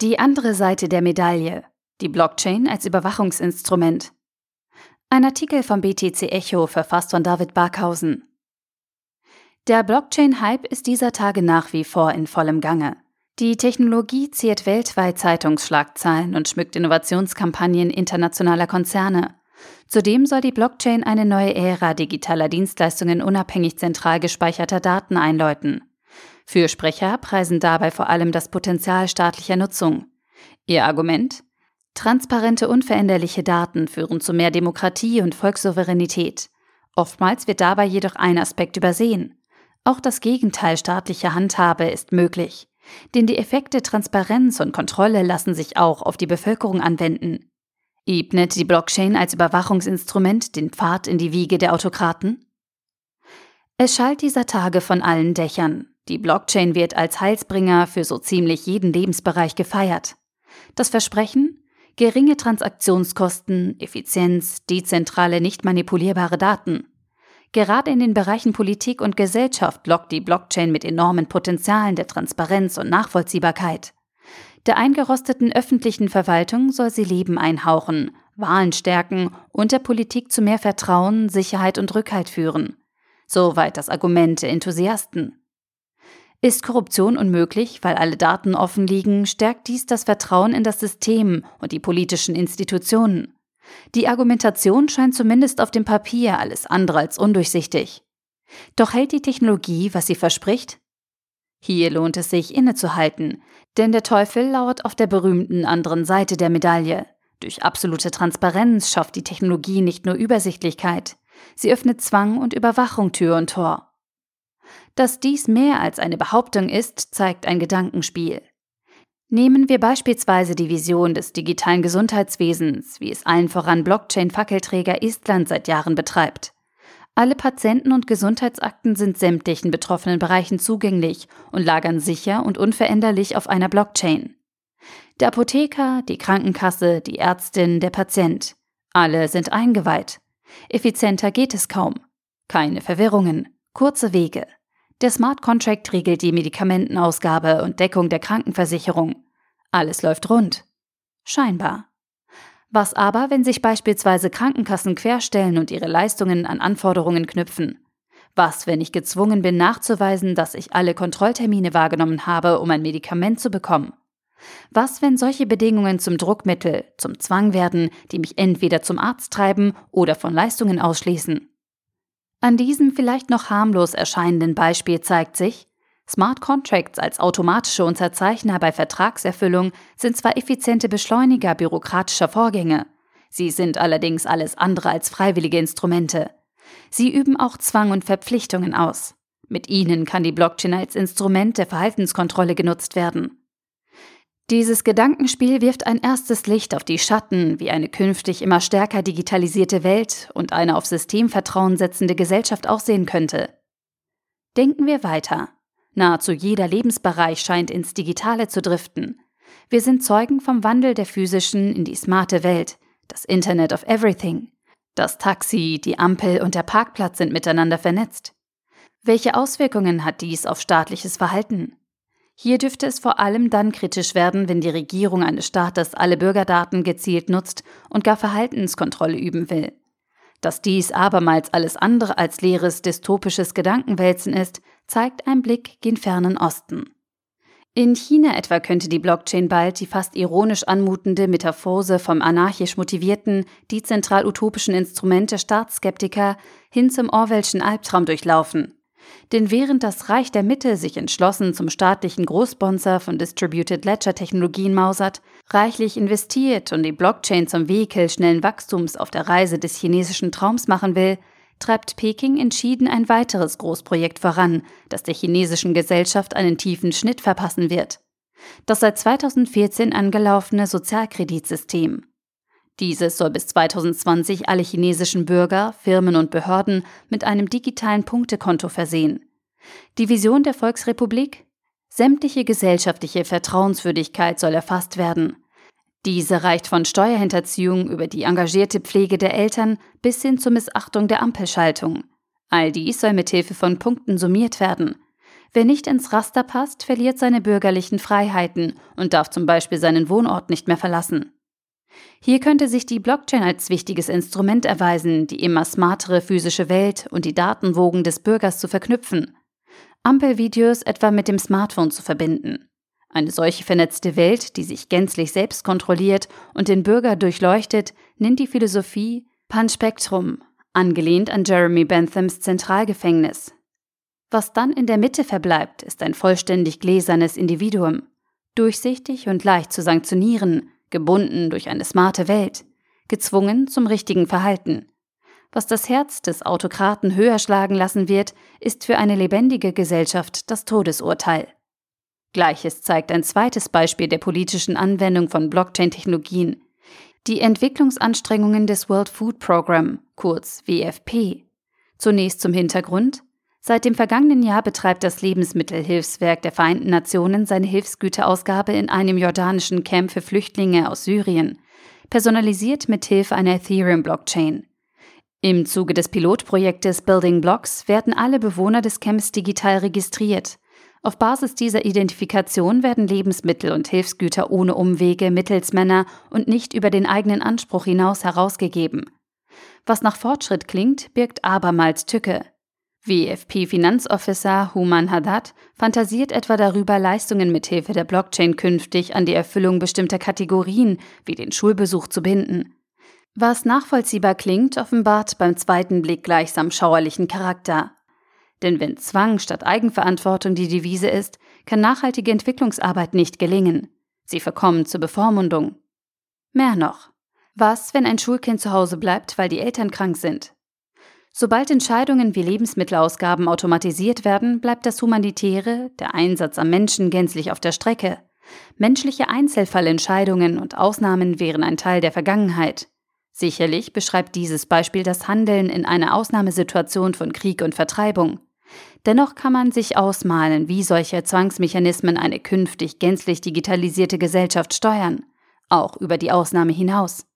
Die andere Seite der Medaille. Die Blockchain als Überwachungsinstrument. Ein Artikel vom BTC Echo verfasst von David Barkhausen. Der Blockchain-Hype ist dieser Tage nach wie vor in vollem Gange. Die Technologie ziert weltweit Zeitungsschlagzeilen und schmückt Innovationskampagnen internationaler Konzerne. Zudem soll die Blockchain eine neue Ära digitaler Dienstleistungen unabhängig zentral gespeicherter Daten einläuten. Fürsprecher preisen dabei vor allem das Potenzial staatlicher Nutzung. Ihr Argument? Transparente, unveränderliche Daten führen zu mehr Demokratie und Volkssouveränität. Oftmals wird dabei jedoch ein Aspekt übersehen. Auch das Gegenteil staatlicher Handhabe ist möglich. Denn die Effekte Transparenz und Kontrolle lassen sich auch auf die Bevölkerung anwenden. Ebnet die Blockchain als Überwachungsinstrument den Pfad in die Wiege der Autokraten? Es schallt dieser Tage von allen Dächern. Die Blockchain wird als Heilsbringer für so ziemlich jeden Lebensbereich gefeiert. Das Versprechen? Geringe Transaktionskosten, Effizienz, dezentrale, nicht manipulierbare Daten. Gerade in den Bereichen Politik und Gesellschaft lockt die Blockchain mit enormen Potenzialen der Transparenz und Nachvollziehbarkeit. Der eingerosteten öffentlichen Verwaltung soll sie Leben einhauchen, Wahlen stärken und der Politik zu mehr Vertrauen, Sicherheit und Rückhalt führen. Soweit das Argument der Enthusiasten. Ist Korruption unmöglich, weil alle Daten offen liegen, stärkt dies das Vertrauen in das System und die politischen Institutionen. Die Argumentation scheint zumindest auf dem Papier alles andere als undurchsichtig. Doch hält die Technologie, was sie verspricht? Hier lohnt es sich innezuhalten, denn der Teufel lauert auf der berühmten anderen Seite der Medaille. Durch absolute Transparenz schafft die Technologie nicht nur Übersichtlichkeit, sie öffnet Zwang und Überwachung Tür und Tor. Dass dies mehr als eine Behauptung ist, zeigt ein Gedankenspiel. Nehmen wir beispielsweise die Vision des digitalen Gesundheitswesens, wie es allen voran Blockchain-Fackelträger Estland seit Jahren betreibt. Alle Patienten- und Gesundheitsakten sind sämtlichen betroffenen Bereichen zugänglich und lagern sicher und unveränderlich auf einer Blockchain. Der Apotheker, die Krankenkasse, die Ärztin, der Patient. Alle sind eingeweiht. Effizienter geht es kaum. Keine Verwirrungen, kurze Wege. Der Smart Contract regelt die Medikamentenausgabe und Deckung der Krankenversicherung. Alles läuft rund. Scheinbar. Was aber, wenn sich beispielsweise Krankenkassen querstellen und ihre Leistungen an Anforderungen knüpfen? Was, wenn ich gezwungen bin nachzuweisen, dass ich alle Kontrolltermine wahrgenommen habe, um ein Medikament zu bekommen? Was, wenn solche Bedingungen zum Druckmittel, zum Zwang werden, die mich entweder zum Arzt treiben oder von Leistungen ausschließen? An diesem vielleicht noch harmlos erscheinenden Beispiel zeigt sich, Smart Contracts als automatische Unterzeichner bei Vertragserfüllung sind zwar effiziente Beschleuniger bürokratischer Vorgänge, sie sind allerdings alles andere als freiwillige Instrumente. Sie üben auch Zwang und Verpflichtungen aus. Mit ihnen kann die Blockchain als Instrument der Verhaltenskontrolle genutzt werden. Dieses Gedankenspiel wirft ein erstes Licht auf die Schatten, wie eine künftig immer stärker digitalisierte Welt und eine auf Systemvertrauen setzende Gesellschaft aussehen könnte. Denken wir weiter. Nahezu jeder Lebensbereich scheint ins Digitale zu driften. Wir sind Zeugen vom Wandel der physischen in die smarte Welt, das Internet of Everything. Das Taxi, die Ampel und der Parkplatz sind miteinander vernetzt. Welche Auswirkungen hat dies auf staatliches Verhalten? Hier dürfte es vor allem dann kritisch werden, wenn die Regierung eines Staates alle Bürgerdaten gezielt nutzt und gar Verhaltenskontrolle üben will. Dass dies abermals alles andere als leeres dystopisches Gedankenwälzen ist, zeigt ein Blick gen fernen Osten. In China etwa könnte die Blockchain bald die fast ironisch anmutende Metaphose vom anarchisch motivierten, dezentral utopischen Instrument der Staatsskeptiker hin zum Orwellschen Albtraum durchlaufen. Denn während das Reich der Mitte sich entschlossen zum staatlichen Großsponsor von Distributed Ledger Technologien mausert, reichlich investiert und die Blockchain zum Vehikel schnellen Wachstums auf der Reise des chinesischen Traums machen will, treibt Peking entschieden ein weiteres Großprojekt voran, das der chinesischen Gesellschaft einen tiefen Schnitt verpassen wird. Das seit 2014 angelaufene Sozialkreditsystem. Dieses soll bis 2020 alle chinesischen Bürger, Firmen und Behörden mit einem digitalen Punktekonto versehen. Die Vision der Volksrepublik? Sämtliche gesellschaftliche Vertrauenswürdigkeit soll erfasst werden. Diese reicht von Steuerhinterziehung über die engagierte Pflege der Eltern bis hin zur Missachtung der Ampelschaltung. All dies soll mit Hilfe von Punkten summiert werden. Wer nicht ins Raster passt, verliert seine bürgerlichen Freiheiten und darf zum Beispiel seinen Wohnort nicht mehr verlassen. Hier könnte sich die Blockchain als wichtiges Instrument erweisen, die immer smartere physische Welt und die Datenwogen des Bürgers zu verknüpfen. Ampelvideos etwa mit dem Smartphone zu verbinden. Eine solche vernetzte Welt, die sich gänzlich selbst kontrolliert und den Bürger durchleuchtet, nennt die Philosophie Panspektrum, angelehnt an Jeremy Benthams Zentralgefängnis. Was dann in der Mitte verbleibt, ist ein vollständig gläsernes Individuum, durchsichtig und leicht zu sanktionieren, gebunden durch eine smarte Welt, gezwungen zum richtigen Verhalten. Was das Herz des Autokraten höher schlagen lassen wird, ist für eine lebendige Gesellschaft das Todesurteil. Gleiches zeigt ein zweites Beispiel der politischen Anwendung von Blockchain-Technologien. Die Entwicklungsanstrengungen des World Food Program, kurz WFP. Zunächst zum Hintergrund. Seit dem vergangenen Jahr betreibt das Lebensmittelhilfswerk der Vereinten Nationen seine Hilfsgüterausgabe in einem jordanischen Camp für Flüchtlinge aus Syrien, personalisiert mit Hilfe einer Ethereum-Blockchain. Im Zuge des Pilotprojektes Building Blocks werden alle Bewohner des Camps digital registriert. Auf Basis dieser Identifikation werden Lebensmittel und Hilfsgüter ohne Umwege, Mittelsmänner und nicht über den eigenen Anspruch hinaus herausgegeben. Was nach Fortschritt klingt, birgt abermals Tücke. WFP-Finanzofficer Human Haddad fantasiert etwa darüber, Leistungen mithilfe der Blockchain künftig an die Erfüllung bestimmter Kategorien wie den Schulbesuch zu binden. Was nachvollziehbar klingt, offenbart beim zweiten Blick gleichsam schauerlichen Charakter. Denn wenn Zwang statt Eigenverantwortung die Devise ist, kann nachhaltige Entwicklungsarbeit nicht gelingen. Sie verkommt zur Bevormundung. Mehr noch. Was, wenn ein Schulkind zu Hause bleibt, weil die Eltern krank sind? Sobald Entscheidungen wie Lebensmittelausgaben automatisiert werden, bleibt das Humanitäre, der Einsatz am Menschen gänzlich auf der Strecke. Menschliche Einzelfallentscheidungen und Ausnahmen wären ein Teil der Vergangenheit. Sicherlich beschreibt dieses Beispiel das Handeln in einer Ausnahmesituation von Krieg und Vertreibung. Dennoch kann man sich ausmalen, wie solche Zwangsmechanismen eine künftig gänzlich digitalisierte Gesellschaft steuern, auch über die Ausnahme hinaus.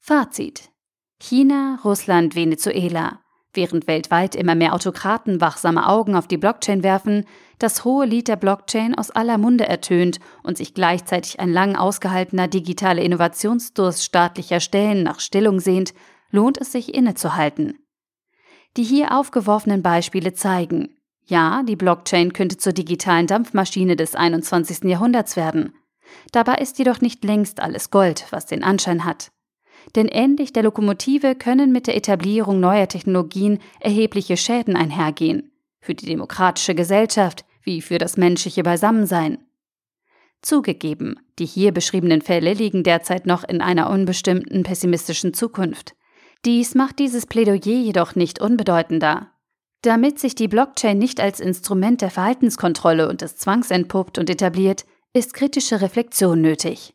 Fazit China, Russland, Venezuela. Während weltweit immer mehr Autokraten wachsame Augen auf die Blockchain werfen, das hohe Lied der Blockchain aus aller Munde ertönt und sich gleichzeitig ein lang ausgehaltener digitaler Innovationsdurst staatlicher Stellen nach Stillung sehnt, lohnt es sich innezuhalten. Die hier aufgeworfenen Beispiele zeigen, ja, die Blockchain könnte zur digitalen Dampfmaschine des 21. Jahrhunderts werden. Dabei ist jedoch nicht längst alles Gold, was den Anschein hat. Denn ähnlich der Lokomotive können mit der Etablierung neuer Technologien erhebliche Schäden einhergehen, für die demokratische Gesellschaft wie für das menschliche Beisammensein. Zugegeben, die hier beschriebenen Fälle liegen derzeit noch in einer unbestimmten pessimistischen Zukunft. Dies macht dieses Plädoyer jedoch nicht unbedeutender. Damit sich die Blockchain nicht als Instrument der Verhaltenskontrolle und des Zwangs entpuppt und etabliert, ist kritische Reflexion nötig.